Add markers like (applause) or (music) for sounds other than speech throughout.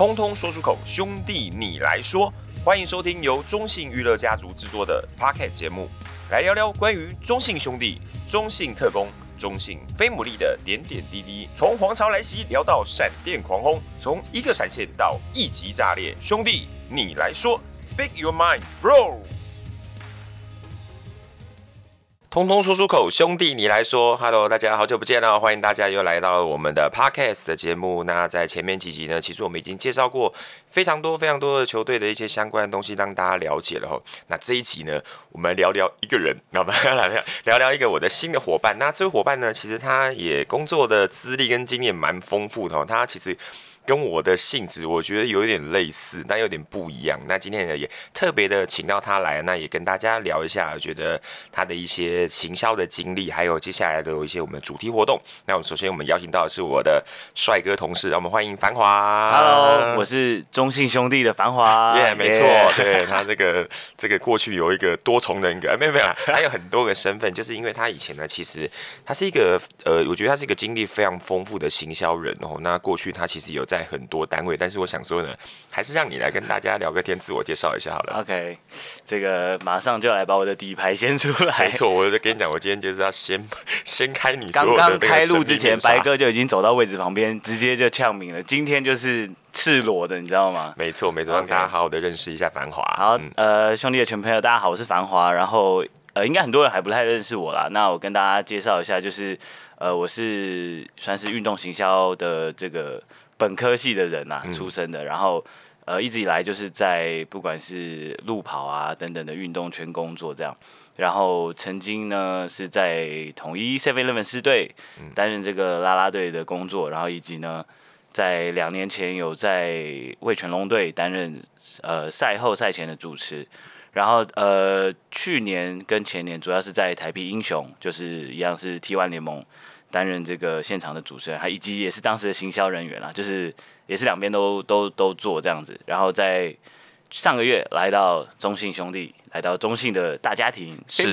通通说出口，兄弟你来说。欢迎收听由中信娱乐家族制作的 Pocket 节目，来聊聊关于中信兄弟、中信特工、中信飞牡蛎的点点滴滴。从皇朝来袭聊到闪电狂轰，从一个闪现到一级炸裂，兄弟你来说，Speak your mind, bro。通通说出口，兄弟你来说，Hello，大家好久不见了，欢迎大家又来到我们的 Podcast 的节目。那在前面几集呢，其实我们已经介绍过非常多非常多的球队的一些相关的东西，让大家了解了哈。那这一集呢，我们聊聊一个人，那我们来聊聊聊一个我的新的伙伴。那这位伙伴呢，其实他也工作的资历跟经验蛮丰富的，他其实。跟我的性质，我觉得有点类似，但有点不一样。那今天呢，也特别的请到他来，那也跟大家聊一下，我觉得他的一些行销的经历，还有接下来的有一些我们的主题活动。那我们首先我们邀请到的是我的帅哥同事，让我们欢迎繁华。Hello，我是中信兄弟的繁华。(laughs) 耶、yeah，没错，对他这个这个过去有一个多重人格，没有没有，他有很多个身份，就是因为他以前呢，其实他是一个呃，我觉得他是一个经历非常丰富的行销人哦。那过去他其实有。在很多单位，但是我想说呢，还是让你来跟大家聊个天，自我介绍一下好了。OK，这个马上就来把我的底牌先出来。没错，我就跟你讲，我今天就是要先先开你。刚刚开录之前，白哥就已经走到位置旁边，直接就呛名了。今天就是赤裸的，你知道吗？没错，没错，让大家好好的认识一下繁华。好，嗯、呃，兄弟的全朋友，大家好，我是繁华。然后呃，应该很多人还不太认识我啦。那我跟大家介绍一下，就是呃，我是算是运动行销的这个。本科系的人呐、啊，出身的，然后呃，一直以来就是在不管是路跑啊等等的运动圈工作这样，然后曾经呢是在统一 Seven Eleven 师队担任这个啦啦队的工作，然后以及呢在两年前有在味全龙队担任呃赛后赛前的主持，然后呃去年跟前年主要是在台啤英雄，就是一样是 T1 联盟。担任这个现场的主持人，还以及也是当时的行销人员啦，就是也是两边都都都做这样子。然后在上个月来到中信兄弟，来到中信的大家庭，是，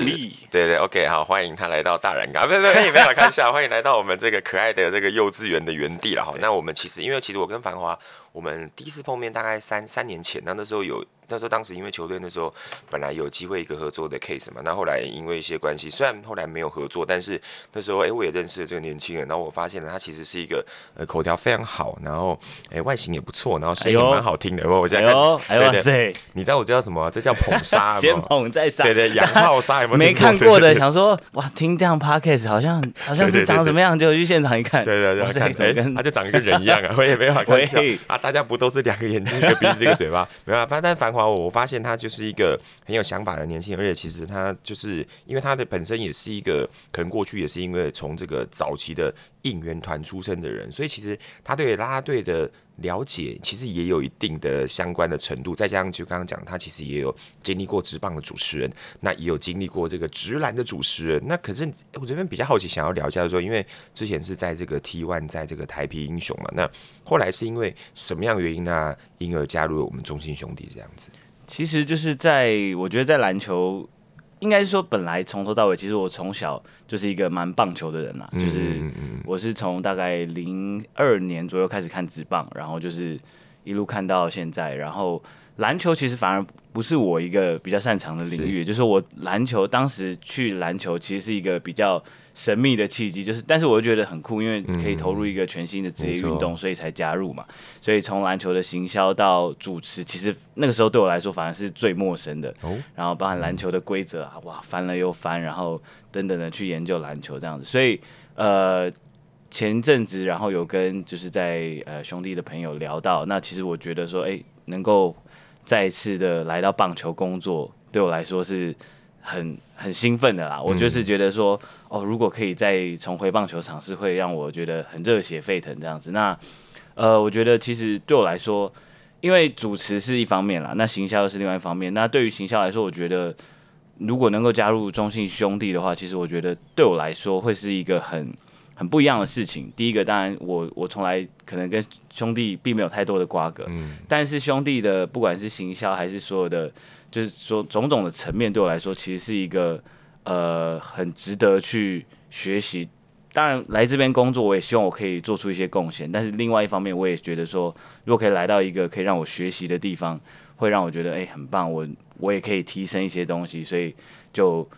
对对，OK，好，欢迎他来到大染缸，(laughs) 不不不，没有开玩笑，(laughs) 欢迎来到我们这个可爱的这个幼稚园的园地了哈。那我们其实因为其实我跟繁华，我们第一次碰面大概三三年前，那那时候有。那时候当时因为球队那时候本来有机会一个合作的 case 嘛，那后来因为一些关系，虽然后来没有合作，但是那时候哎、欸、我也认识了这个年轻人，然后我发现了他其实是一个呃口条非常好，然后哎、欸、外形也不错，然后声音也蛮好听的。哎、我现在开始，对对对，你知道我这叫什么？这叫捧杀，(laughs) 先捧再杀。对对，(laughs) 养号杀有没有？没看过的想说哇，听这样 podcast 好像好像是长什么样，就去现场一看，对对对，看他就长一个人一样啊，(laughs) 我也没法看笑啊，大家不都是两个眼睛一个鼻子一个嘴巴？(laughs) 没有啊，但但繁华我我发现他。就是一个很有想法的年轻人，而且其实他就是因为他的本身也是一个可能过去也是因为从这个早期的应援团出身的人，所以其实他对啦啦队的了解其实也有一定的相关的程度。再加上就刚刚讲，他其实也有经历过职棒的主持人，那也有经历过这个职篮的主持人。那可是我这边比较好奇，想要聊一下说，因为之前是在这个 T One，在这个台啤英雄嘛，那后来是因为什么样原因呢？因而加入了我们中信兄弟这样子。其实就是在，我觉得在篮球，应该是说本来从头到尾，其实我从小就是一个蛮棒球的人啦。就是我是从大概零二年左右开始看职棒，然后就是一路看到现在。然后篮球其实反而不是我一个比较擅长的领域，就是我篮球当时去篮球其实是一个比较。神秘的契机就是，但是我又觉得很酷，因为可以投入一个全新的职业运动，所以才加入嘛。所以从篮球的行销到主持，其实那个时候对我来说反而是最陌生的。然后包含篮球的规则啊，哇，翻了又翻，然后等等的去研究篮球这样子。所以呃，前阵子然后有跟就是在呃兄弟的朋友聊到，那其实我觉得说，哎，能够再次的来到棒球工作，对我来说是。很很兴奋的啦，我就是觉得说，哦，如果可以再重回棒球场，是会让我觉得很热血沸腾这样子。那，呃，我觉得其实对我来说，因为主持是一方面啦，那行销又是另外一方面。那对于行销来说，我觉得如果能够加入中信兄弟的话，其实我觉得对我来说会是一个很很不一样的事情。第一个，当然我我从来可能跟兄弟并没有太多的瓜葛，嗯，但是兄弟的不管是行销还是所有的。就是说，种种的层面对我来说，其实是一个呃很值得去学习当然来这边工作，我也希望我可以做出一些贡献。但是另外一方面，我也觉得说，如果可以来到一个可以让我学习的地方，会让我觉得哎、欸、很棒，我我也可以提升一些东西，所以就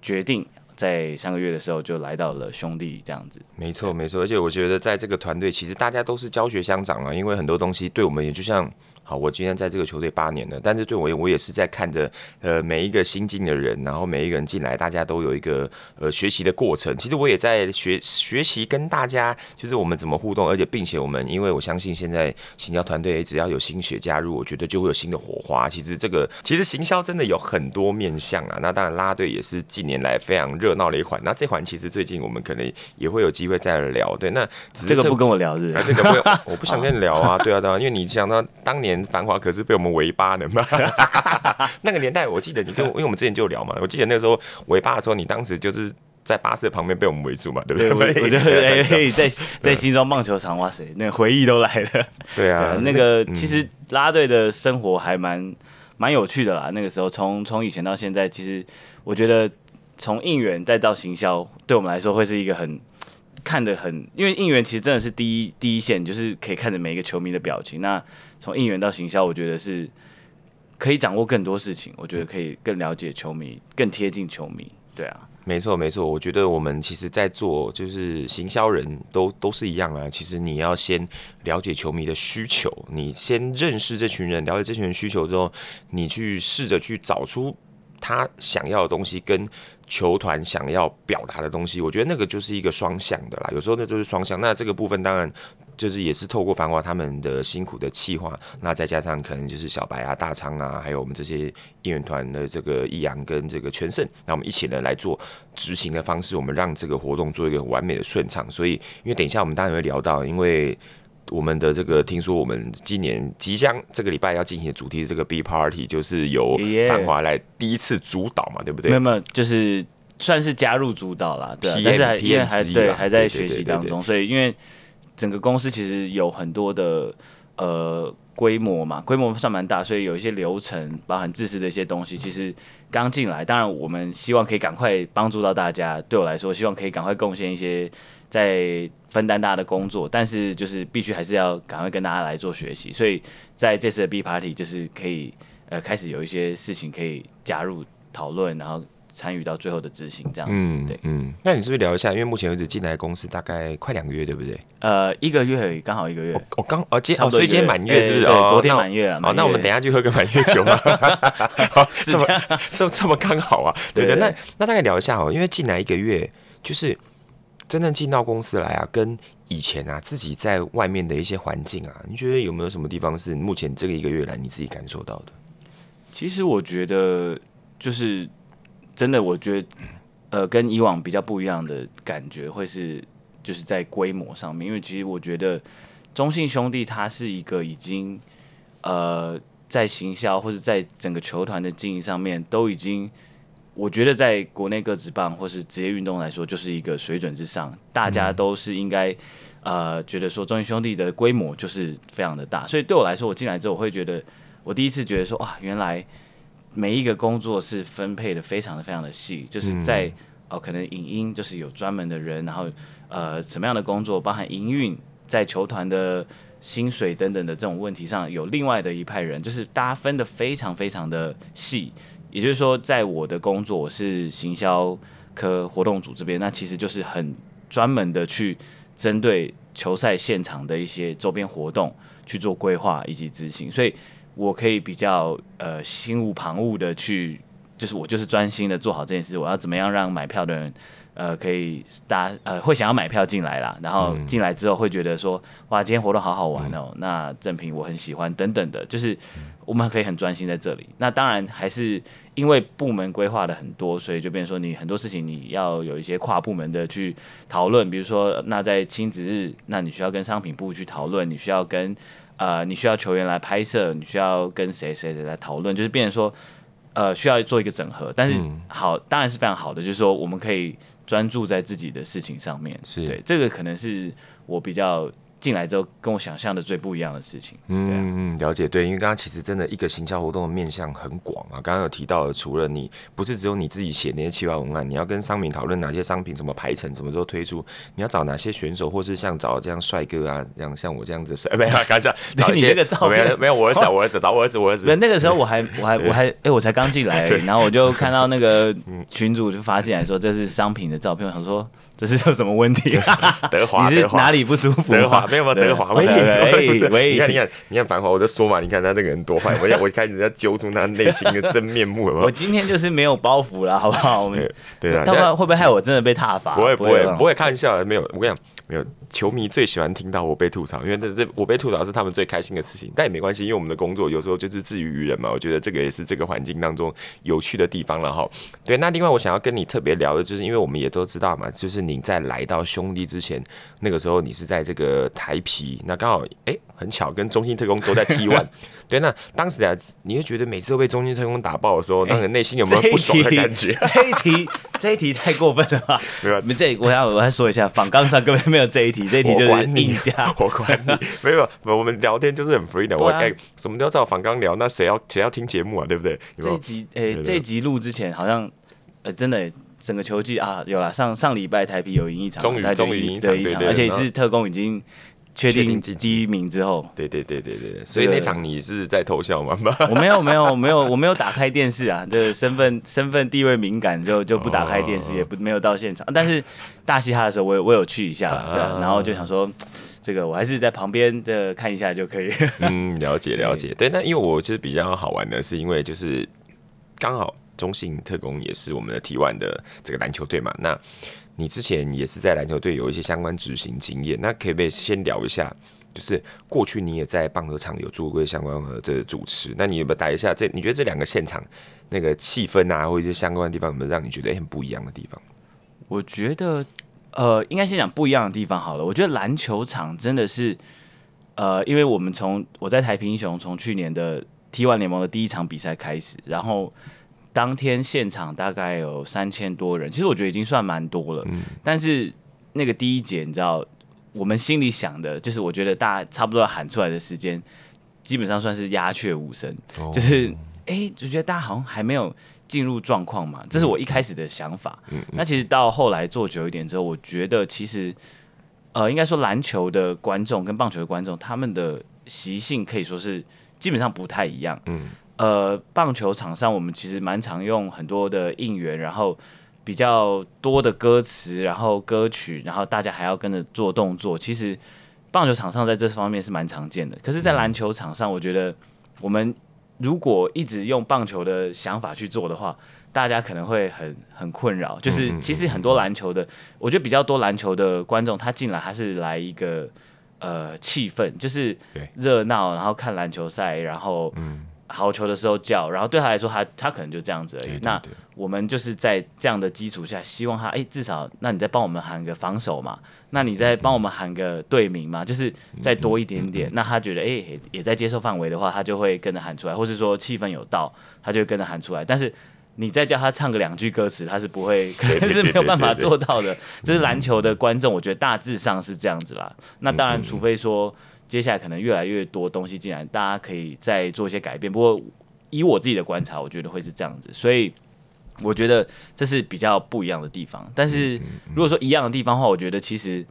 决定。在上个月的时候就来到了兄弟这样子，没错没错，而且我觉得在这个团队，其实大家都是教学相长啊，因为很多东西对我们也就像。好，我今天在这个球队八年了，但是对我我也是在看着呃每一个新进的人，然后每一个人进来，大家都有一个呃学习的过程。其实我也在学学习跟大家，就是我们怎么互动，而且并且我们，因为我相信现在行销团队只要有新血加入，我觉得就会有新的火花。其实这个其实行销真的有很多面向啊。那当然啦啦队也是近年来非常热闹的一环。那这环其实最近我们可能也会有机会再聊。对，那只是这个不跟我聊是不是？啊，这个不用，(laughs) 我不想跟你聊啊。对啊，对啊，因为你想到当年。繁华可是被我们围八的嘛？(laughs) 那个年代，我记得你跟我，因为我们之前就聊嘛。我记得那个时候围巴的时候，你当时就是在巴士旁边被我们围住嘛，对不对？对 (laughs) 我觉得可以在在新庄棒球场，哇塞，那个回忆都来了。对啊，对那个其实啦啦队的生活还蛮蛮有趣的啦。那个时候，从从以前到现在，其实我觉得从应援再到行销，对我们来说会是一个很。看得很，因为应援其实真的是第一第一线，就是可以看着每一个球迷的表情。那从应援到行销，我觉得是可以掌握更多事情。我觉得可以更了解球迷，更贴近球迷。对啊，没错没错。我觉得我们其实，在做就是行销人都都是一样啊。其实你要先了解球迷的需求，你先认识这群人，了解这群人需求之后，你去试着去找出他想要的东西跟。球团想要表达的东西，我觉得那个就是一个双向的啦。有时候那就是双向。那这个部分当然就是也是透过繁华他们的辛苦的企划，那再加上可能就是小白啊、大仓啊，还有我们这些应援团的这个易阳跟这个全胜，那我们一起呢来做执行的方式，我们让这个活动做一个完美的顺畅。所以，因为等一下我们当然会聊到，因为。我们的这个听说，我们今年即将这个礼拜要进行的主题，这个 B Party 就是由繁华来第一次主导嘛，对不对？没有没有，就是算是加入主导啦，对，但是还因为还对还在学习当中，所以因为整个公司其实有很多的呃规模嘛，规模算蛮大，所以有一些流程，包含知识的一些东西，其实刚进来，当然我们希望可以赶快帮助到大家。对我来说，希望可以赶快贡献一些。在分担大家的工作，但是就是必须还是要赶快跟大家来做学习，所以在这次的 B Party 就是可以呃开始有一些事情可以加入讨论，然后参与到最后的执行这样子。嗯，对，嗯，那你是不是聊一下？因为目前为止进来公司大概快两个月，对不对？呃，一个月，刚好一个月。我刚哦，今哦，所以今天满月是不是？对，昨天满月了。好，那我们等下去喝个满月酒嘛。(laughs) 好，这么这这么刚好啊？对的。那那大概聊一下哦，因为进来一个月就是。真正进到公司来啊，跟以前啊自己在外面的一些环境啊，你觉得有没有什么地方是目前这个一个月来你自己感受到的？其实我觉得就是真的，我觉得呃跟以往比较不一样的感觉会是就是在规模上面，因为其实我觉得中信兄弟它是一个已经呃在行销或者在整个球团的经营上面都已经。我觉得在国内各职棒或是职业运动来说，就是一个水准之上，大家都是应该呃觉得说中信兄弟的规模就是非常的大，所以对我来说，我进来之后我会觉得，我第一次觉得说哇，原来每一个工作是分配的非常的非常的细，就是在哦可能影音就是有专门的人，然后呃什么样的工作，包含营运，在球团的薪水等等的这种问题上，有另外的一派人，就是大家分的非常非常的细。也就是说，在我的工作，我是行销科活动组这边，那其实就是很专门的去针对球赛现场的一些周边活动去做规划以及执行，所以我可以比较呃心无旁骛的去，就是我就是专心的做好这件事。我要怎么样让买票的人呃可以大家呃会想要买票进来啦，然后进来之后会觉得说哇，今天活动好好玩哦，那赠品我很喜欢等等的，就是。我们可以很专心在这里。那当然还是因为部门规划的很多，所以就变成说你很多事情你要有一些跨部门的去讨论。比如说，那在亲子日，那你需要跟商品部去讨论，你需要跟呃，你需要球员来拍摄，你需要跟谁谁谁来讨论，就是变成说呃，需要做一个整合。但是好，当然是非常好的，就是说我们可以专注在自己的事情上面。是对，这个可能是我比较进来之后跟我想象的最不一样的事情。嗯嗯，了解。对，因为刚刚其实真的一个行销活动的面向很广啊。刚刚有提到的，除了你不是只有你自己写那些企划文案，你要跟商品讨论哪些商品怎么排程，什么时候推出，你要找哪些选手，或是像找这样帅哥啊，像像我这样子帅，(laughs) 没有，刚才找一些你那个照片没有，没有，我儿子，我儿子找我儿子，我儿子。那个时候我还我还我还哎、欸，我才刚进来，(laughs) 然后我就看到那个 (laughs) 群主就发进来说这是商品的照片，我想说。这是有什么问题？(laughs) 德华，你是哪里不舒服？德华没有吗？德华，喂喂 (laughs) 喂！你看，你看，你看繁华，我就说嘛，你看他这个人多坏，我 (laughs) 我一开始要揪出他内心的真面目了。我今天就是没有包袱了，好不好？我们对啊，他们会不会害我真的被踏伐？不会，不会，不会，开玩笑，没有。我跟你讲，没有。球迷最喜欢听到我被吐槽，因为这这我被吐槽是他们最开心的事情。但也没关系，因为我们的工作有时候就是自娱于人嘛。我觉得这个也是这个环境当中有趣的地方了哈。对，那另外我想要跟你特别聊的，就是因为我们也都知道嘛，就是你在来到兄弟之前，那个时候你是在这个台皮，那刚好哎、欸，很巧跟中心特工都在 T1。(laughs) 对，那当时啊，你会觉得每次都被中心特工打爆的时候，那个内心有没有不爽的感觉？(laughs) 这一题，这一题太过分了吧？没有，这我要我要说一下，访纲上根本没有这一题，这一题就是你家。我管你，没有，我们聊天就是很 free 的。我哎，什么都要照访纲聊，那谁要谁要听节目啊？对不对？这一集哎，这一集录之前好像呃，真的。整个球季啊，有了上上礼拜台啤有赢一场，终于终于赢一场，对对对，而且是特工已经确定第一名之后，对对对对对，所以那场你是在偷笑吗？我没有没有没有我没有打开电视啊，这个身份身份地位敏感就就不打开电视，也不没有到现场，但是大嘻哈的时候我有我有去一下，对，然后就想说这个我还是在旁边的看一下就可以。嗯，了解了解，对，那因为我就是比较好玩的是因为就是刚好。中信特工也是我们的 T1 的这个篮球队嘛？那你之前也是在篮球队有一些相关执行经验，那可不可以先聊一下？就是过去你也在棒球场有做过相关的这主持，那你有没有带一下这？你觉得这两个现场那个气氛啊，或者是相关的地方，有没有让你觉得很不一样的地方？我觉得，呃，应该先讲不一样的地方好了。我觉得篮球场真的是，呃，因为我们从我在台平英雄从去年的 T1 联盟的第一场比赛开始，然后。当天现场大概有三千多人，其实我觉得已经算蛮多了。嗯。但是那个第一节，你知道，我们心里想的，就是我觉得大家差不多要喊出来的时间，基本上算是鸦雀无声。哦。就是，哎、欸，就觉得大家好像还没有进入状况嘛。这是我一开始的想法。嗯。那其实到后来做久一点之后，我觉得其实，呃，应该说篮球的观众跟棒球的观众，他们的习性可以说是基本上不太一样。嗯。呃，棒球场上我们其实蛮常用很多的应援，然后比较多的歌词，然后歌曲，然后大家还要跟着做动作。其实棒球场上在这方面是蛮常见的。可是，在篮球场上，我觉得我们如果一直用棒球的想法去做的话，大家可能会很很困扰。就是其实很多篮球的，我觉得比较多篮球的观众，他进来他是来一个呃气氛，就是热闹，然后看篮球赛，然后嗯。好球的时候叫，然后对他来说他，他他可能就这样子而已。对对对，那我们就是在这样的基础下，希望他哎、欸，至少那你再帮我们喊个防守嘛，那你再帮我们喊个队名嘛，就是再多一点点。嗯嗯嗯嗯，那他觉得哎、欸，也也在接受范围的话，他就会跟着喊出来，或是说气氛有到，他就会跟着喊出来。但是你再叫他唱个两句歌词，他是不会，可能是没有办法做到的。这是篮球的观众，我觉得大致上是这样子啦。那当然，除非说。接下来可能越来越多东西进来，大家可以再做一些改变。不过以我自己的观察，我觉得会是这样子，所以我觉得这是比较不一样的地方。但是如果说一样的地方的话，我觉得其实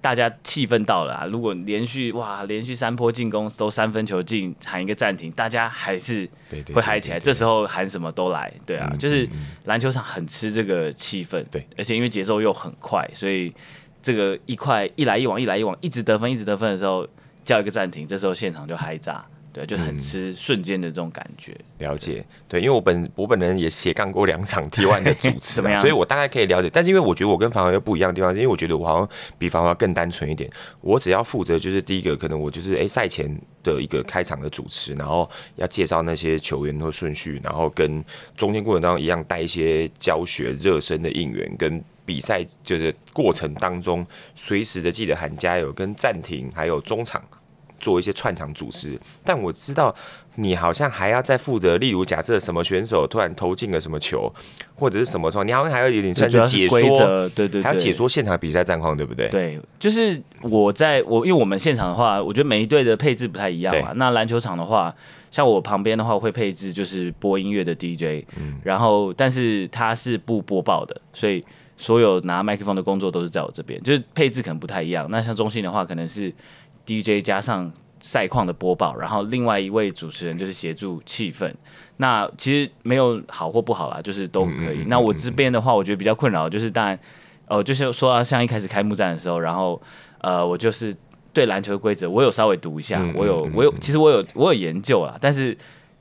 大家气氛到了啊。如果连续哇，连续三波进攻都三分球进，喊一个暂停，大家还是会嗨起来。这时候喊什么都来，对啊，就是篮球场很吃这个气氛，对，而且因为节奏又很快，所以这个一块一来一往，一来一往，一直得分，一直得分的时候。叫一个暂停，这时候现场就嗨炸，对，就很吃瞬间的这种感觉。嗯、了解，对，因为我本我本人也斜杠过两场 T one 的主持，所以我大概可以了解。但是因为我觉得我跟繁华又不一样的地方，因为我觉得我好像比繁华更单纯一点。我只要负责就是第一个，可能我就是哎赛前的一个开场的主持，然后要介绍那些球员和顺序，然后跟中间过程当中一样带一些教学热身的应援跟。比赛就是过程当中，随时的记得喊加油、跟暂停，还有中场做一些串场主持，但我知道你好像还要再负责，例如假设什么选手突然投进了什么球，或者是什么状况，你好像还要有点算是解说，对对对，还要解说现场比赛战况，对不对？对，就是我在我因为我们现场的话，我觉得每一队的配置不太一样嘛。那篮球场的话，像我旁边的话，我会配置就是播音乐的 DJ，嗯，然后但是他是不播报的，所以。所有拿麦克风的工作都是在我这边，就是配置可能不太一样。那像中信的话，可能是 DJ 加上赛况的播报，然后另外一位主持人就是协助气氛。那其实没有好或不好啦，就是都可以。嗯嗯嗯嗯，那我这边的话，我觉得比较困扰就是，当然，哦，就是说到像一开始开幕战的时候，然后呃，我就是对篮球的规则，我有稍微读一下，我有我有，其实我有我有研究啦，但是。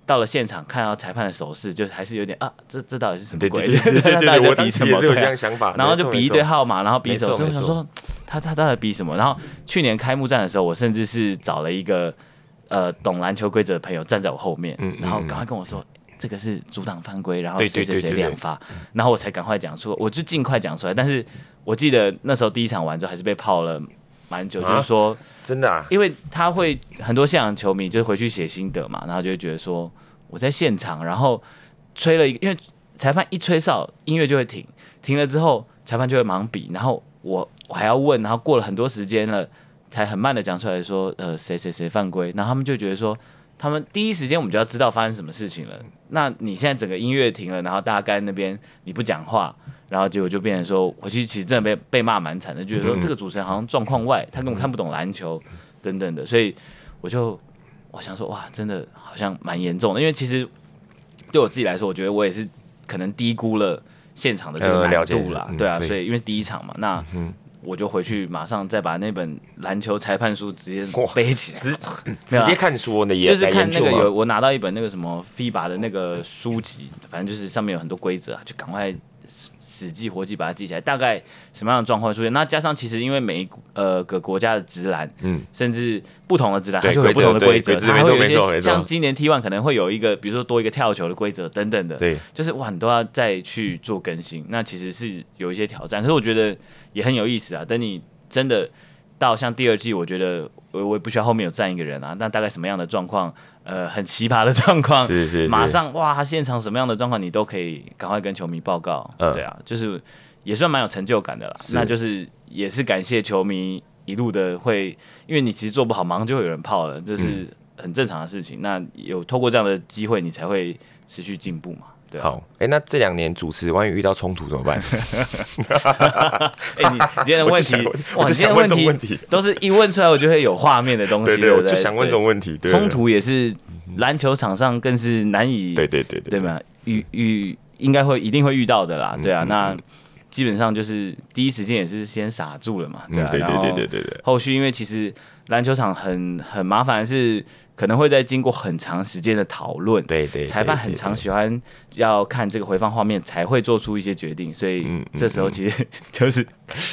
到了现场看到裁判的手势，就还是有点啊，这这到底是什么鬼？对对对对 (laughs) 对，我当时也是有这样想法。然后就比一堆号码，然后比手势，我想说他他到底比什么？然后去年开幕战的时候，我甚至是找了一个呃懂篮球规则的朋友站在我后面，然后赶快跟我说这个是阻挡犯规，然后谁谁谁两发，然后我才赶快讲出，我就尽快讲出来。但是我记得那时候第一场完之后还是被泡了蛮久，就是说真的啊，因为他会很多现场球迷就回去写心得嘛，然后就会觉得说。我在现场，然后吹了一个，因为裁判一吹哨，音乐就会停，停了之后，裁判就会忙比，然后我我还要问，然后过了很多时间了，才很慢的讲出来说，呃，谁谁谁犯规，然后他们就觉得说，他们第一时间我们就要知道发生什么事情了。那你现在整个音乐停了，然后大家在那边你不讲话，然后结果就变成说，回去其实真的被被骂蛮惨的，就是说这个主持人好像状况外，他根本看不懂篮球等等的，所以我就。我想说，哇，真的好像蛮严重的，因为其实对我自己来说，我觉得我也是可能低估了现场的这个难度啦。对啊，所以因为第一场嘛，那我就回去马上再把那本篮球裁判书直接背起来，直 (laughs) 直接看书呢，就是看那个有我拿到一本那个什么 FIBA 的那个书籍，反正就是上面有很多规则，就赶快。死记活记把它记起来，大概什么样的状况出现？那加上其实因为每一呃个国家的直篮，嗯，甚至不同的直篮还是有不同的规则，还会有一些像今年 T one 可能会有一个，比如说多一个跳球的规则等等的，对，就是哇，你都要再去做更新，那其实是有一些挑战，可是我觉得也很有意思啊。等你真的到像第二季，我觉得我我也不需要后面有站一个人啊，那大概什么样的状况？呃，很奇葩的状况，是是是，马上哇，现场什么样的状况你都可以赶快跟球迷报告，嗯、对啊，就是也算蛮有成就感的啦。那就是也是感谢球迷一路的会，因为你其实做不好，马上就会有人泡了，这是很正常的事情。嗯、那有透过这样的机会，你才会持续进步嘛。对啊、好，哎、欸，那这两年主持，万一遇到冲突怎么办？(laughs) 哎、欸，你今天的问题，(laughs) 我今天问这种问题，都是一问出来，我就会有画面的东西。对，对对，我就想问这种问题。冲突也是篮球场上更是难以，对对对对，对吗？遇遇应该会一定会遇到的啦。对啊，那基本上就是第一时间也是先傻住了嘛。对啊，对对对对对对。后续因为其实篮球场很很麻烦是。可能会在经过很长时间的讨论，对对，裁判很常喜欢要看这个回放画面才会做出一些决定，所以这时候其实 (laughs) 就是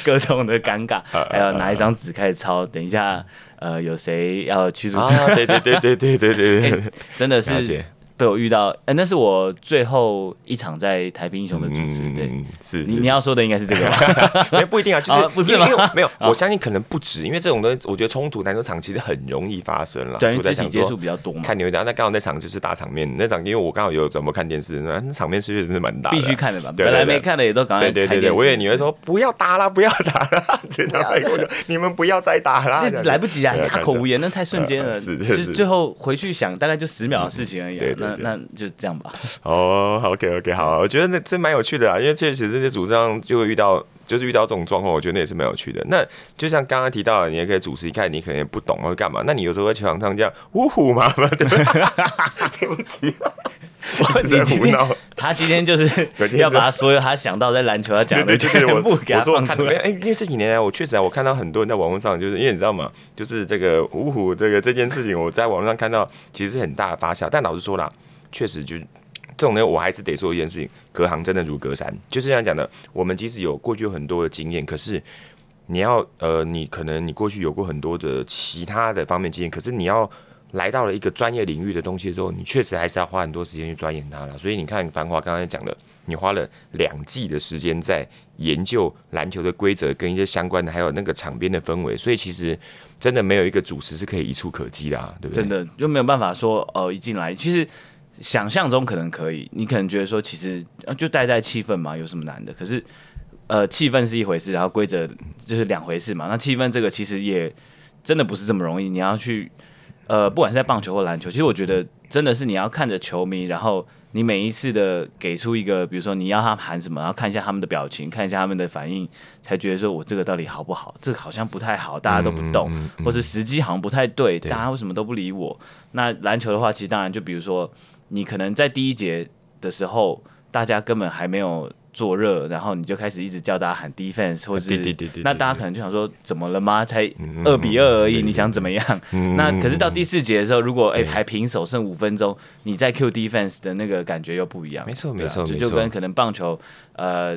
各种的尴尬，(laughs) 还要拿一张纸开始抄，等一下呃有谁要驱逐出，(laughs) 对对对对对对对，真的是。被我遇到，哎，那是我最后一场在台平英雄的主持，对，是你你要说的应该是这个吧？(laughs) 没不一定啊，就是不是没有没有，(laughs) 我相信可能不止，因为这种东西，我觉得冲突篮球场其实很容易发生了。对，肢体接触比较多嘛。看你会讲，那刚好那场就是大场面，那场因为我刚好有怎么看电视，那场面是不是真的蛮大？必须看的吧？本来没看的也都赶快。对对对对，我以为你会说不要打了，不要打了，(laughs) 真的，你们不要再打了，这来不及啊，哑口无言，那太瞬间了。是是是，最后回去想，大概就十秒的事情而已。那那就这样。吧，哦、oh,，OK OK，好，我觉得那这蛮有趣的啊，因为确实这些主张就会遇到，就是遇到这种状况，我觉得那也是蛮有趣的。那就像刚刚提到的，你也可以主持一看，你可能也不懂或者干嘛，那你有时候在球场上这样呜呼嘛，(laughs) 对不对？(laughs) 对不起，我今天他今天就是要把他所有他想到在篮球要讲的全部给他放出来。哎，因为这几年来，我确实啊，我看到很多人在网络上，就是因为你知道吗？就是这个五虎这个这件事情，我在网络上看到其实是很大的发酵，但老实说啦。确实，就是这种呢，我还是得说一件事情：隔行真的如隔山。就是这样讲的，我们即使有过去有很多的经验，可是你要呃，你可能你过去有过很多的其他的方面经验，可是你要来到了一个专业领域的东西的时候，你确实还是要花很多时间去钻研它了。所以你看，繁华刚才讲的，你花了两季的时间在研究篮球的规则跟一些相关的，还有那个场边的氛围。所以其实真的没有一个主持是可以一触可及的，啊，对不对？真的就没有办法说，呃，一进来，其实想象中可能可以，你可能觉得说，其实就带带气氛嘛，有什么难的？可是，呃，气氛是一回事，然后规则就是两回事嘛。那气氛这个其实也真的不是这么容易，你要去。呃，不管是在棒球或篮球，其实我觉得真的是你要看着球迷，然后你每一次的给出一个，比如说你要他喊什么，然后看一下他们的表情，看一下他们的反应，才觉得说我这个到底好不好？这个好像不太好，大家都不动，嗯嗯嗯、或是时机好像不太对，对，大家为什么都不理我？那篮球的话，其实当然就比如说你可能在第一节的时候，大家根本还没有。做热，然后你就开始一直叫大家喊 defense，或是那大家可能就想说怎么了吗？才二比二而已，你想怎么样？那可是到第四节的时候，如果哎还平手剩五分钟，你再 Q defense 的那个感觉又不一样。没错没错，就就跟可能棒球呃。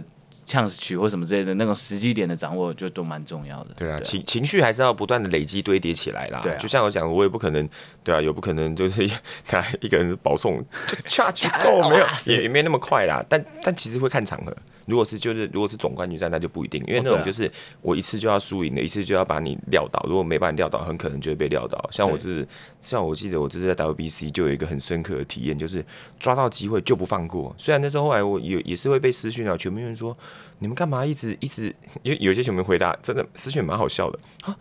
呛死曲或什么之类的那种时机点的掌握，就都蛮重要的。对啊，情情绪还是要不断的累积堆叠起来啦。对，就像我讲，我也不可能，对啊，有不可能就是 (laughs) 他一个人保送就恰恰 (laughs) 够没有，也也没那么快啦。但但其实会看场合。如果是就是如果是总冠军战，那就不一定，因为那种就是我一次就要输赢的，一次就要把你撂倒。如果没把你撂倒，很可能就会被撂倒。像我是像我记得我这次在 WBC 就有一个很深刻的体验，就是抓到机会就不放过。虽然那时候后来我也也是会被私讯啊，全部人说。你们干嘛一直一直？因为有些球迷回答真的私讯蛮好笑的啊！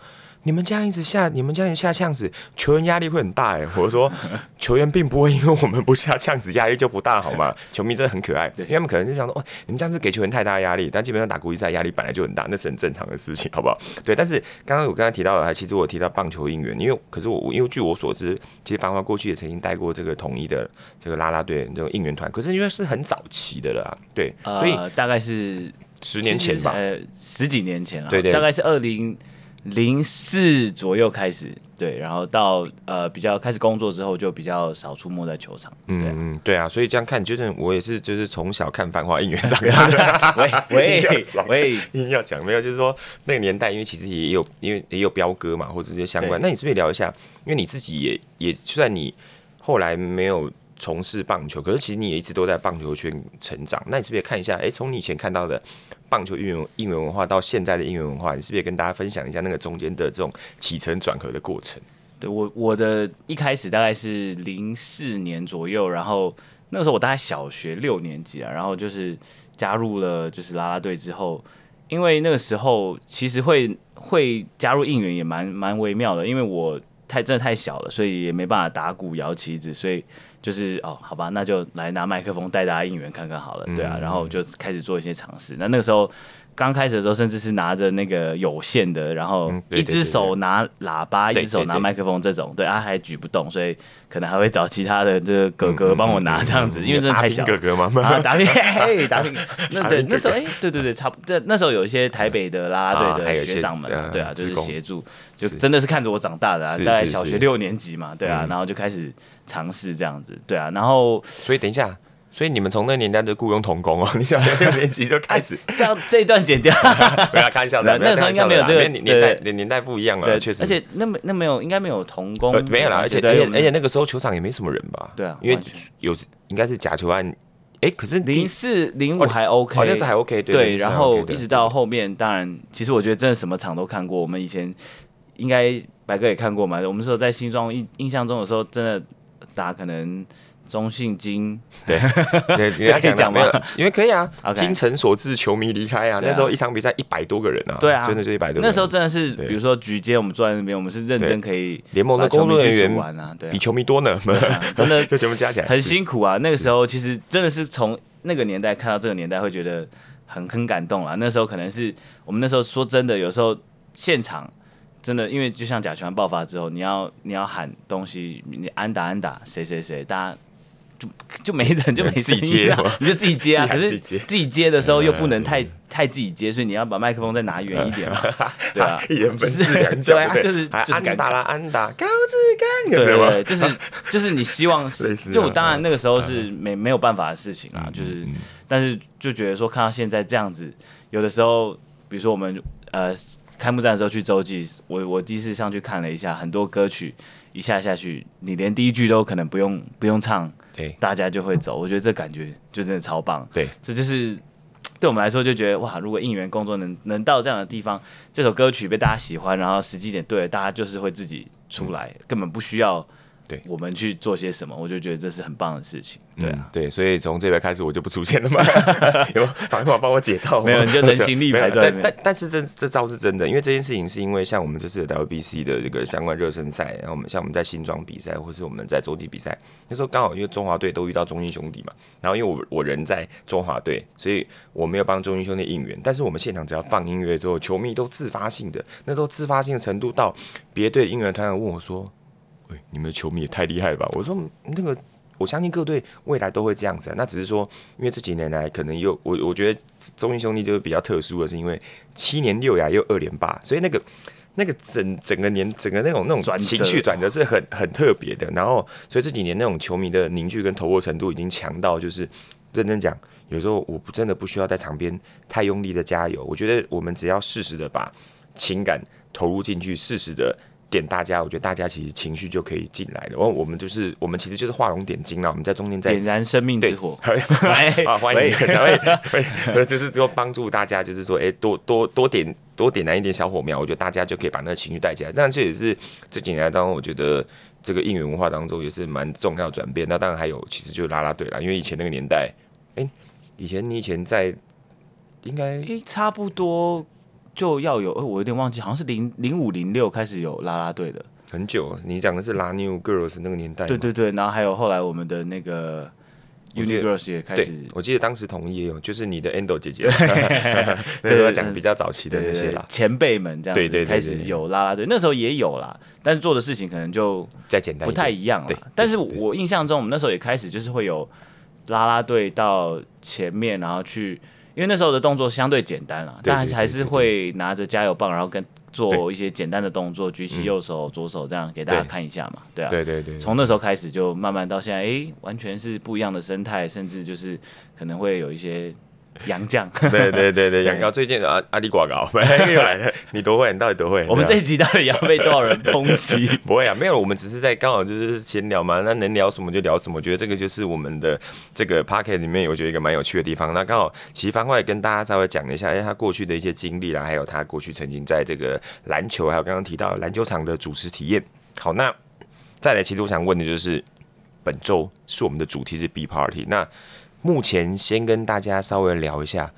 你们这样一直下，你们这样一下呛子，球员压力会很大哎。或者说，(laughs) 球员并不会因为我们不下呛子，压力就不大好吗？球迷真的很可爱，对，因为他们可能是想说，哦，你们这样子给球员太大压力，但基本上打国际赛压力本来就很大，那是很正常的事情，好不好？对。但是刚刚我刚才提到的，其实我提到棒球应援，因为可是我因为据我所知，其实繁华过去也曾经带过这个统一的这个啦啦队这种应援团，可是因为是很早期的了，对，所以、呃、大概是。十年前吧，呃，十几年前了，对对，大概是二零零四左右开始，对，然后到呃比较开始工作之后，就比较少出没在球场，对啊嗯，对啊，所以这样看，就是我也是，就是从小看繁花应援长大的，喂喂 (laughs) 喂，硬要讲没有，就是说那个年代，因为其实也有，因为也有彪哥嘛，或者这些相关，那你是不是也聊一下？因为你自己也也就算你后来没有。从事棒球，可是其实你也一直都在棒球圈成长。那你是不是也看一下？哎，从你以前看到的棒球应援应援文化到现在的应援文化，你是不是也跟大家分享一下那个中间的这种起承转合的过程？对我，我的一开始大概是零四年左右，然后那个时候我大概小学六年级啊，然后就是加入了就是啦啦队之后，因为那个时候其实会会加入应援也蛮蛮微妙的，因为我太真的太小了，所以也没办法打鼓摇旗子，所以。就是哦，好吧，那就来拿麦克风带大家应援看看好了，对啊，然后就开始做一些尝试。那那个时候刚开始的时候，甚至是拿着那个有线的，然后一只手拿喇叭，一只手拿麦克风这种，对啊，还举不动，所以可能还会找其他的这个哥哥帮我拿这样子，因为真的太小。哥哥吗？啊，(laughs) 打拼，嘿，打拼。(laughs) 那对，那时候哎，对对对，差不多。那时候有一些台北的啦啦队的学长们，对啊，就是协助，就真的是看着我长大的，大概小学六年级嘛，对啊，然后就开始。尝试这样子，对啊，然后所以等一下，所以你们从那年代就雇佣童工哦，(laughs) 你小学六年级就开始，这样这一段剪掉，(laughs) 不要开玩笑的，那个时候应该没有这个年代，年年代不一样了，确实，而且那没那没有，应该没有童工，没有啦，而且而且而且那个时候球场也没什么人吧，对啊，因为有应该是假球案，哎，可是零四零五还 OK，好像是还 OK，对，然后一直到后面，当然，其实我觉得真的什么场都看过，我们以前应该白哥也看过嘛，我们那时候在新庄印印象中的时候，真的。打可能中信金，对 (laughs) 对，你要讲没有？因为可以啊，精诚所至，球迷离开啊。那时候一场比赛一百多个人啊，对啊，真的就一百多。那时候真的是，比如说举街，我们坐在那边，我们是认真可以联盟的工作人员玩啊，对，比球迷多呢，(laughs) 真的就全部加起来很辛苦啊。那个时候其实真的是从那个年代看到这个年代，会觉得很很感动啊。那时候可能是我们那时候说真的，有时候现场。真的，因为就像甲醛爆发之后，你要你要喊东西，你安打安打谁谁谁，大家就就没人就没声音，(laughs) 你就自己接啊。可是自己接。的时候又不能太太自己接，所以你要把麦克风再拿远一点嘛。(laughs) 对啊，一人分饰两角，对，就是就是安打啦，安打高志刚，对对，(laughs) 就是就是你希望是，就当然那个时候是没没有办法的事情啊，就是但是就觉得说看到现在这样子，有的时候比如说我们呃。开幕战的时候去洲际，我我第一次上去看了一下，很多歌曲一下下去，你连第一句都可能不用不用唱，对，大家就会走。我觉得这感觉就真的超棒。对，这就是对我们来说就觉得哇，如果应援工作能能到这样的地方，这首歌曲被大家喜欢，然后时机点对了，大家就是会自己出来，嗯、根本不需要。对，我们去做些什么，我就觉得这是很棒的事情。对啊，嗯、对，所以从这边开始我就不出现了嘛，(laughs) 有反正帮我解套，没有你就能行力排在但但但是这这倒是真的，因为这件事情是因为像我们这次的 WBC 的这个相关热身赛，然后我们像我们在新庄比赛，或是我们在洲际比赛，那时候刚好因为中华队都遇到中英兄弟嘛，然后因为我我人在中华队，所以我没有帮中英兄弟应援，但是我们现场只要放音乐之后，球迷都自发性的，那时候自发性的程度到别队的应援团问我说。你们的球迷也太厉害了吧！我说那个，我相信各队未来都会这样子啊。那只是说，因为这几年来可能又我我觉得中英兄弟就是比较特殊的是，因为七年六亚又二连霸，所以那个那个整整个年整个那种那种情绪转折是很很特别的。然后，所以这几年那种球迷的凝聚跟投入程度已经强到，就是认真讲，有时候我不真的不需要在场边太用力的加油。我觉得我们只要适时的把情感投入进去，适时的。点大家，我觉得大家其实情绪就可以进来了。然后我们就是，我们其实就是画龙点睛了。我们在中间在点燃生命之火。(laughs) 好，欢迎，欢迎，就是说帮助大家，就是说，哎，多多多点多点燃一点小火苗，我觉得大家就可以把那个情绪带起来。但这也是这几年来当中，我觉得这个应援文化当中也是蛮重要转变。那当然还有，其实就是啦啦队了，因为以前那个年代，哎，以前你以前在应该差不多。就要有，我有点忘记，好像是零零五零六开始有啦啦队的，很久。你讲的是拉 New Girls 那个年代，对对对，然后还有后来我们的那个 Uni Girls 也开始。我记得当时统一也有，就是你的 Endo 姐姐，(laughs) (laughs) 那个讲比较早期的那些啦，前辈们这样子，对对开始有啦啦队，那时候也有啦，但是做的事情可能就再简单，不太一样了。但是我印象中，我们那时候也开始就是会有啦啦队到前面，然后去。因为那时候的动作相对简单了，但还是会拿着加油棒，然后跟做一些简单的动作，举起右手、左手这样给大家看一下嘛，对啊，对对对。从那时候开始就慢慢到现在，哎，完全是不一样的生态，甚至就是可能会有一些。洋将，对对对 (laughs) 对，洋将最近阿阿里广告 (laughs) 又来了，你多会？你到底多会？我们这一集到底要被多少人抨击？(laughs) 不会啊，没有，我们只是在刚好就是闲聊嘛，那能聊什么就聊什么。我觉得这个就是我们的这个 podcast 里面，我觉得一个蛮有趣的地方。那刚好，其实方块也跟大家稍微讲一下，因为他过去的一些经历啦，还有他过去曾经在这个篮球，还有刚刚提到篮球场的主持体验。好，那再来，其实我想问的就是，本周是我们的主题是 B Party，那。目前先跟大家稍微聊一下，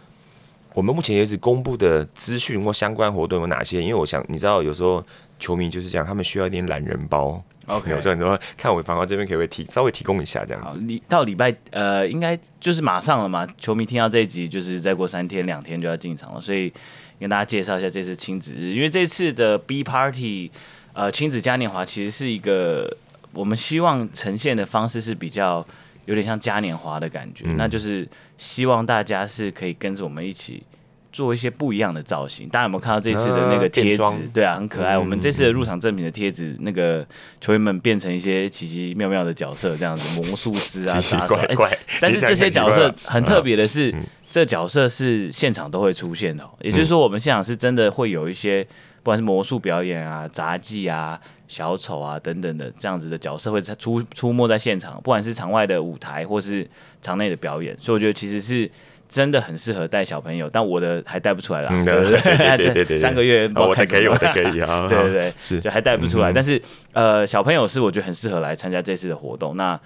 我们目前为止公布的资讯或相关活动有哪些？因为我想你知道，有时候球迷就是这样，他们需要一点懒人包。OK，有时候你说看我方块这边可不可以提稍微提供一下这样子。你到礼拜呃，应该就是马上了嘛。球迷听到这一集，就是再过三天两天就要进场了，所以跟大家介绍一下这次亲子日。因为这次的 B Party 呃亲子嘉年华其实是一个我们希望呈现的方式是比较。有点像嘉年华的感觉，嗯、那就是希望大家是可以跟着我们一起做一些不一样的造型。大家有没有看到这次的那个贴纸？啊、对啊，很可爱。嗯、我们这次的入场赠品的贴纸，那个球员们变成一些奇奇妙妙的角色，这样子，魔术师啊，(laughs) 杀手。欸、但是这些角色很特别的是，嗯、这角色是现场都会出现的。也就是说，我们现场是真的会有一些，不管是魔术表演啊、杂技啊。小丑啊，等等的这样子的角色会出出没在现场，不管是场外的舞台或是场内的表演，所以我觉得其实是真的很适合带小朋友，但我的还带不出来啦，嗯、对不对？对三个月我才可以，我才可以啊，对对对，是就还带不出来，嗯、但是呃，小朋友是我觉得很适合来参加这次的活动。那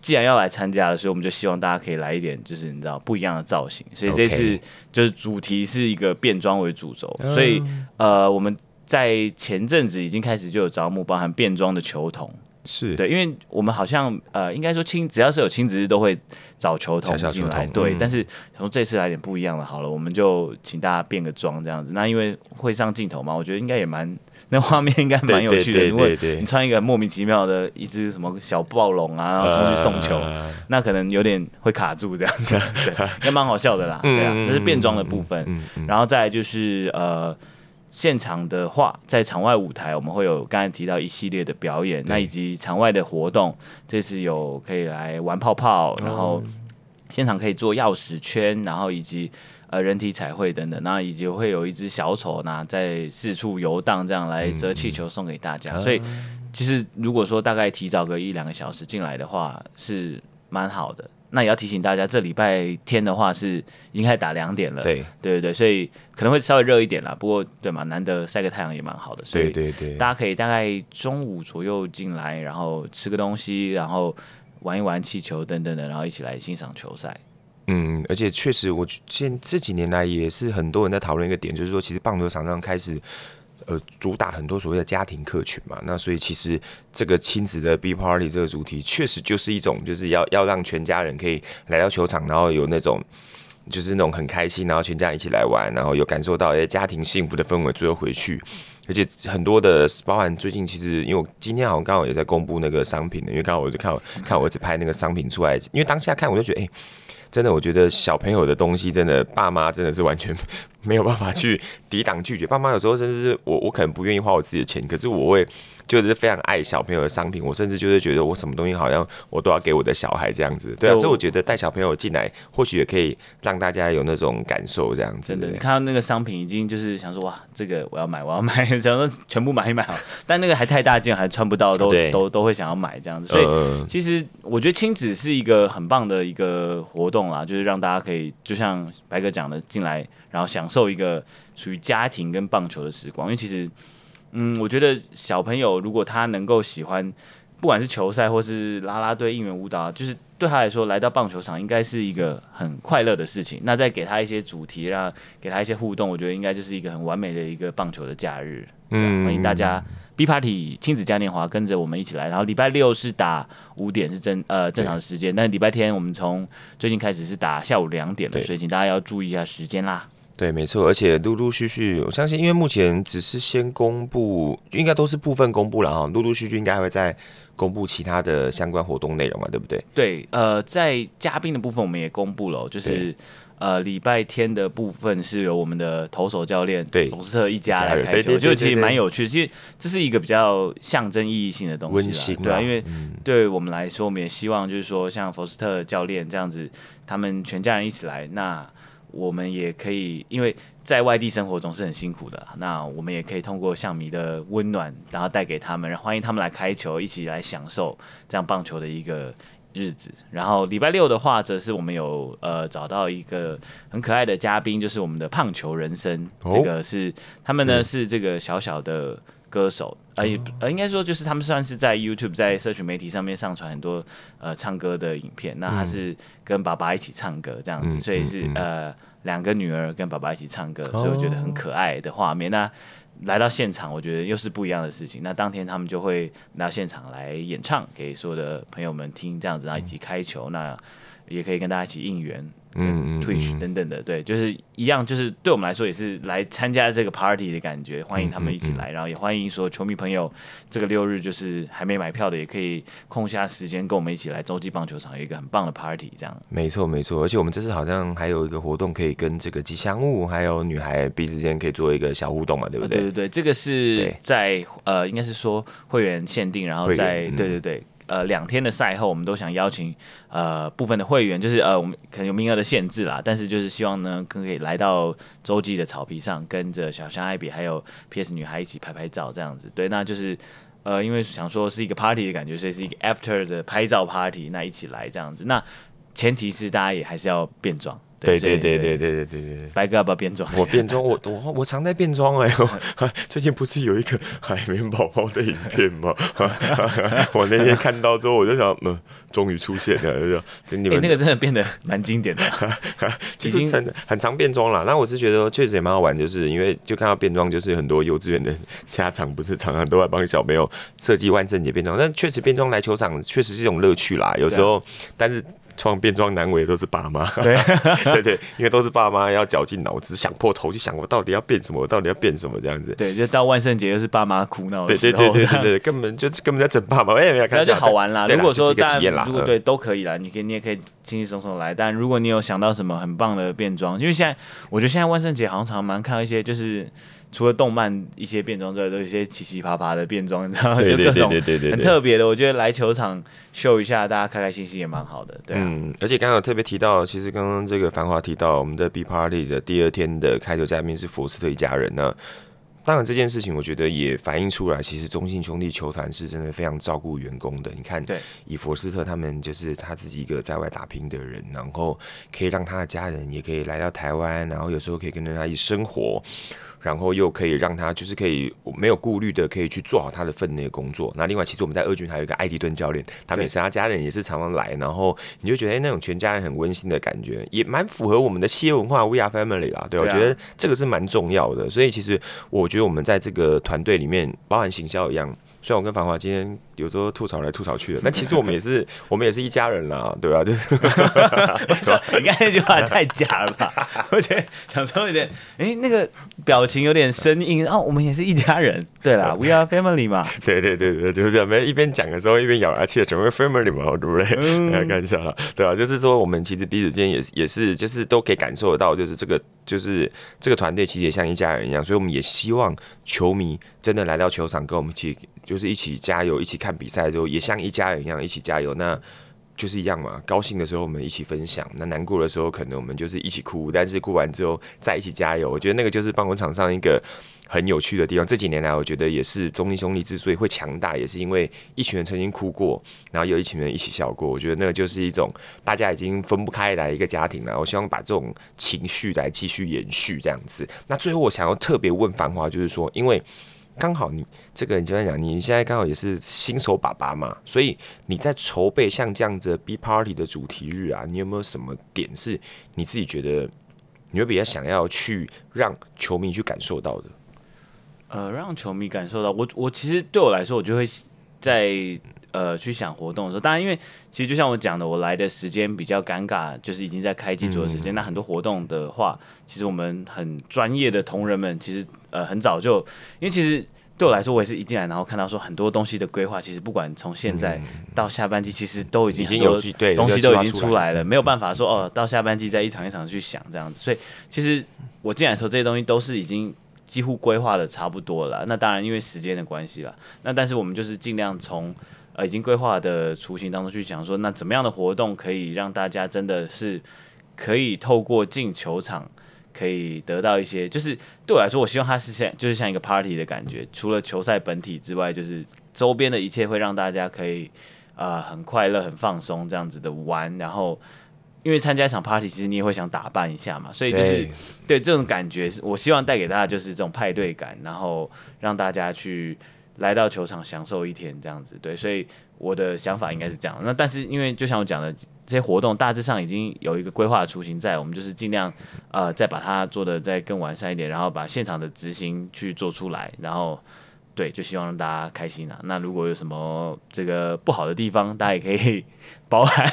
既然要来参加了，所以我们就希望大家可以来一点，就是你知道不一样的造型。所以这次就是主题是一个变装为主轴，嗯、所以呃，我们。在前阵子已经开始就有招募，包含变装的球童，是对，因为我们好像呃，应该说亲，只要是有亲子日都会找球童进来，对。嗯、但是从这次来点不一样的，好了，我们就请大家变个装这样子。那因为会上镜头嘛，我觉得应该也蛮，那画面应该蛮有趣的。如果你穿一个莫名其妙的一只什么小暴龙啊，然后冲去送球，呃、那可能有点会卡住这样子，(laughs) 对，也蛮好笑的啦。对啊，这是变装的部分，然后再来就是呃。现场的话，在场外舞台我们会有刚才提到一系列的表演，那以及场外的活动，这次有可以来玩泡泡，然后现场可以做钥匙圈，然后以及呃人体彩绘等等，那以及会有一只小丑呢在四处游荡，这样来折气球送给大家，嗯、所以其实如果说大概提早个一两个小时进来的话，是蛮好的。那也要提醒大家，这礼拜天的话是已经开始打两点了。对对对对，所以可能会稍微热一点啦。不过对嘛，难得晒个太阳也蛮好的。所以对对对，大家可以大概中午左右进来，然后吃个东西，然后玩一玩气球等等的，然后一起来欣赏球赛。嗯，而且确实，我现这几年来也是很多人在讨论一个点，就是说，其实棒球场上开始。呃，主打很多所谓的家庭客群嘛，那所以其实这个亲子的 B Party 这个主题，确实就是一种就是要要让全家人可以来到球场，然后有那种就是那种很开心，然后全家一起来玩，然后有感受到一些家庭幸福的氛围，最后回去。而且很多的，包含最近其实，因为我今天好像刚好也在公布那个商品的，因为刚好我就看我看我儿子拍那个商品出来，因为当下看我就觉得，哎、真的，我觉得小朋友的东西，真的爸妈真的是完全。(laughs) 没有办法去抵挡拒绝，爸妈有时候甚至是我，我可能不愿意花我自己的钱，可是我会就是非常爱小朋友的商品，我甚至就是觉得我什么东西好像我都要给我的小孩这样子，对啊，所以我觉得带小朋友进来，或许也可以让大家有那种感受这样子。真的，你看到那个商品已经就是想说哇，这个我要买，我要买，(laughs) 想说全部买一买好，但那个还太大件，还穿不到，都都都会想要买这样子。所以其实我觉得亲子是一个很棒的一个活动啦，就是让大家可以就像白哥讲的进来。然后享受一个属于家庭跟棒球的时光，因为其实，嗯，我觉得小朋友如果他能够喜欢，不管是球赛或是啦啦队、应援舞蹈，就是对他来说，来到棒球场应该是一个很快乐的事情。那再给他一些主题，让给他一些互动，我觉得应该就是一个很完美的一个棒球的假日。嗯，欢迎大家 B Party 亲子嘉年华跟着我们一起来。然后礼拜六是打五点是正呃正常的时间，但是礼拜天我们从最近开始是打下午两点的，所以请大家要注意一下时间啦。对，没错，而且陆陆续续，我相信，因为目前只是先公布，应该都是部分公布了哈，陆陆续续应该还会再公布其他的相关活动内容嘛，对不对？对，呃，在嘉宾的部分我们也公布了，就是呃礼拜天的部分是由我们的投手教练对冯斯特一家来开球，我觉得其实蛮有趣的，其实这是一个比较象征意义性的东西，温馨，对啊，因为对我们来说，我们也希望就是说像冯斯特教练这样子，他们全家人一起来那。我们也可以，因为在外地生活总是很辛苦的，那我们也可以通过象迷的温暖，然后带给他们，然后欢迎他们来开球，一起来享受这样棒球的一个日子。然后礼拜六的话，则是我们有呃找到一个很可爱的嘉宾，就是我们的胖球人生，哦、这个是他们呢是，是这个小小的歌手，呃呃应该说就是他们算是在 YouTube 在社群媒体上面上传很多呃唱歌的影片，那他是跟爸爸一起唱歌这样子，嗯、所以是、嗯嗯、呃。两个女儿跟爸爸一起唱歌，所以我觉得很可爱的画面。那来到现场，我觉得又是不一样的事情。那当天他们就会来到现场来演唱给所有的朋友们听，这样子，然后一起开球。那也可以跟大家一起应援。嗯，Twitch 等等的，对，就是一样，就是对我们来说也是来参加这个 party 的感觉，欢迎他们一起来，然后也欢迎所有球迷朋友，这个六日就是还没买票的，也可以空下时间跟我们一起来洲际棒球场有一个很棒的 party，这样。没错没错，而且我们这次好像还有一个活动，可以跟这个吉祥物还有女孩彼此之间可以做一个小互动嘛，对不对？对对对，这个是在呃，应该是说会员限定，然后在对对对。呃，两天的赛后，我们都想邀请呃部分的会员，就是呃我们可能有名额的限制啦，但是就是希望呢，可以来到洲际的草皮上，跟着小香、艾比还有 PS 女孩一起拍拍照，这样子。对，那就是呃因为想说是一个 party 的感觉，所以是一个 after 的拍照 party，那一起来这样子。那前提是大家也还是要变装。对对对对对对对对，白哥要不要变装？我变装，我我我常在变装哎。(laughs) 最近不是有一个海绵宝宝的影片吗？(laughs) 我那天看到之后，我就想，嗯，终于出现了，就你们那个真的变得蛮经典的，(laughs) 其实真的很常变装啦。那我是觉得确实也蛮好玩，就是因为就看到变装，就是很多幼稚园的家长不是常常都在帮小朋友设计万圣节变装，但确实变装来球场确实是一种乐趣啦。有时候，但是。创变装难为都是爸妈，(laughs) 对 (laughs) 对对，因为都是爸妈要绞尽脑汁想破头去想我到底要变什么，我到底要变什么这样子。对，就到万圣节又是爸妈苦恼的时候，对对对对对，根本就根本在整爸妈。哎，没有看，那就好玩啦。如果说大家如果对都可以啦，你可以你也可以轻轻松松来。但如果你有想到什么很棒的变装，因为现在我觉得现在万圣节好像常常蛮看到一些就是。除了动漫一些变装之外，都有一些奇奇葩葩的变装，你知道吗？(laughs) 就各种很特别的。我觉得来球场秀一下，大家开开心心也蛮好的。对、啊、嗯，而且刚刚有特别提到，其实刚刚这个繁华提到我们的 B Party 的第二天的开球嘉宾是佛斯特一家人呢。当然这件事情，我觉得也反映出来，其实中信兄弟球团是真的非常照顾员工的。你看，对，以佛斯特他们就是他自己一个在外打拼的人，然后可以让他的家人也可以来到台湾，然后有时候可以跟着他一起生活。然后又可以让他就是可以没有顾虑的可以去做好他的分内工作。那另外，其实我们在二军还有一个艾迪顿教练，他们也是他家人也是常常来，然后你就觉得哎，那种全家人很温馨的感觉，也蛮符合我们的企业文化，We are family 啦。对，我觉得这个是蛮重要的。所以其实我觉得我们在这个团队里面，包含行销一样。虽然我跟繁华今天有时候吐槽来吐槽去的，但其实我们也是，我们也是一家人啦，对吧？就是，你刚才那句话太假了吧？而且想说有点，哎、欸，那个表情有点生硬哦。我们也是一家人，对啦，We are family 嘛。(laughs) 对对对对，就是这样。没一边讲的时候一边咬牙切齿，成为 family 嘛，对不对？嗯、来看一下了，对吧？就是说我们其实彼此之间也是也是，就是都可以感受得到，就是这个就是这个团队其实也像一家人一样，所以我们也希望球迷真的来到球场跟我们一起。就是一起加油，一起看比赛的时候，也像一家人一样一起加油。那就是一样嘛。高兴的时候我们一起分享，那难过的时候可能我们就是一起哭。但是哭完之后再一起加油，我觉得那个就是棒球场上一个很有趣的地方。这几年来，我觉得也是中英兄弟之所以会强大，也是因为一群人曾经哭过，然后有一群人一起笑过。我觉得那个就是一种大家已经分不开来一个家庭了。我希望把这种情绪来继续延续这样子。那最后我想要特别问繁华，就是说，因为。刚好你这个，你就在讲，你现在刚好也是新手爸爸嘛，所以你在筹备像这样子 B Party 的主题日啊，你有没有什么点是你自己觉得你会比较想要去让球迷去感受到的？呃，让球迷感受到，我我其实对我来说，我就会在呃去想活动的时候，当然因为其实就像我讲的，我来的时间比较尴尬，就是已经在开机做的时间。嗯、那很多活动的话，其实我们很专业的同仁们，其实。呃，很早就，因为其实对我来说，我也是一进来，然后看到说很多东西的规划，其实不管从现在到下半季，其实都已经很多东西都已经出来了，没有办法说哦，到下半季再一场一场去想这样子。所以其实我进来的时候，这些东西都是已经几乎规划的差不多了。那当然因为时间的关系啦，那但是我们就是尽量从呃已经规划的雏形当中去想说，那怎么样的活动可以让大家真的是可以透过进球场。可以得到一些，就是对我来说，我希望它是像，就是像一个 party 的感觉。除了球赛本体之外，就是周边的一切会让大家可以呃很快乐、很放松这样子的玩。然后，因为参加一场 party，其实你也会想打扮一下嘛，所以就是对，对这种感觉，是我希望带给大家就是这种派对感，然后让大家去来到球场享受一天这样子。对，所以我的想法应该是这样。那但是因为就像我讲的。这些活动大致上已经有一个规划的雏形在，我们就是尽量呃再把它做的再更完善一点，然后把现场的执行去做出来，然后对，就希望让大家开心啊。那如果有什么这个不好的地方，大家也可以 (laughs) 包涵，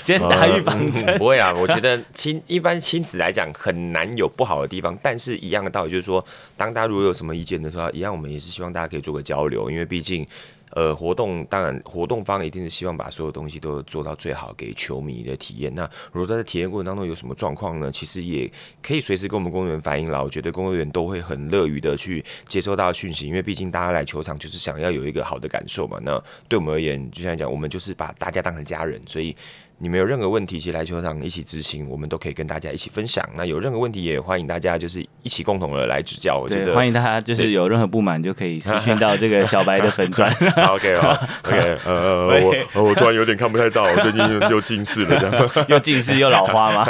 先打预防针。呃嗯。不会啊，我觉得亲一般亲子来讲很难有不好的地方，但是一样的道理就是说，当大家如果有什么意见的时候，一样我们也是希望大家可以做个交流，因为毕竟。呃，活动当然，活动方一定是希望把所有东西都做到最好，给球迷的体验。那如果在体验过程当中有什么状况呢？其实也可以随时跟我们工作人员反映啦。我觉得工作人员都会很乐于的去接收到讯息，因为毕竟大家来球场就是想要有一个好的感受嘛。那对我们而言，就像讲，我们就是把大家当成家人，所以。你们有任何问题，其实来球场一起执行，我们都可以跟大家一起分享。那有任何问题，也欢迎大家就是一起共同的来指教。我觉得 (laughs) 欢迎大家就是有任何不满，就可以私讯到这个小白的粉专。(laughs) OK 好 OK 呃，我 (laughs) 我突然有点看不太到，我最近又近视了，这样又近视又老花吗？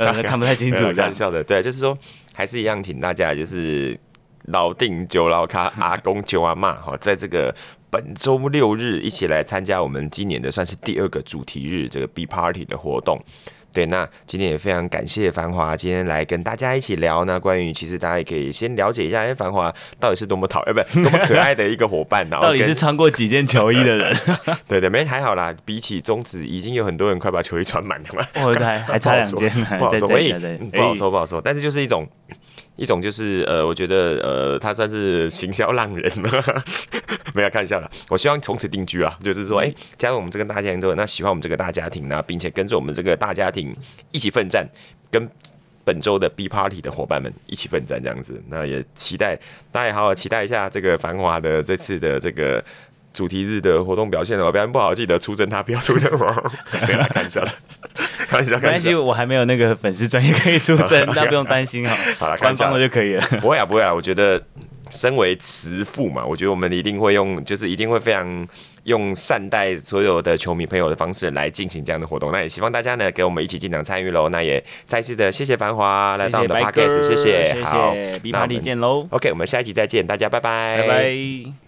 呃，看不太清楚，开玩笑的。对，就是说还是一样，请大家就是老定九老卡阿公九阿妈哈，在这个。本周六日一起来参加我们今年的算是第二个主题日这个 B Party 的活动。对，那今天也非常感谢繁华今天来跟大家一起聊。那关于其实大家也可以先了解一下，哎，繁华到底是多么讨厌，欸、不，多么可爱的一个伙伴。然 (laughs) 后到底是穿过几件球衣的人？(laughs) 对对，没还好啦。比起中指，已经有很多人快把球衣穿满了嘛。哦，对，还差两件，(laughs) 不好说，不好说，不好说，不好说。但是就是一种。一种就是呃，我觉得呃，他算是行销浪人，(laughs) 没有看一下了。我希望从此定居啊，就是说，哎、欸，加入我们这个大家庭之后，那喜欢我们这个大家庭呢，并且跟着我们这个大家庭一起奋战，跟本周的 B Party 的伙伴们一起奋战这样子。那也期待大家也好好期待一下这个繁华的这次的这个。主题日的活动表现哦，表现不好记得出征他，不要出征我。不要来看一下了，(laughs) 开玩笑，没关系，我还没有那个粉丝专业可以出征，(laughs) 大家不用担心哈。好了，官方的就可以了。不会啊，不会啊，我觉得身为慈父嘛，我觉得我们一定会用，就是一定会非常用善待所有的球迷朋友的方式来进行这样的活动。那也希望大家呢，给我们一起进场参与喽。那也再次的谢谢繁华来到我们的 Podcast，谢谢，好，比帕里见喽。OK，我们下一集再见，大家拜拜，拜拜。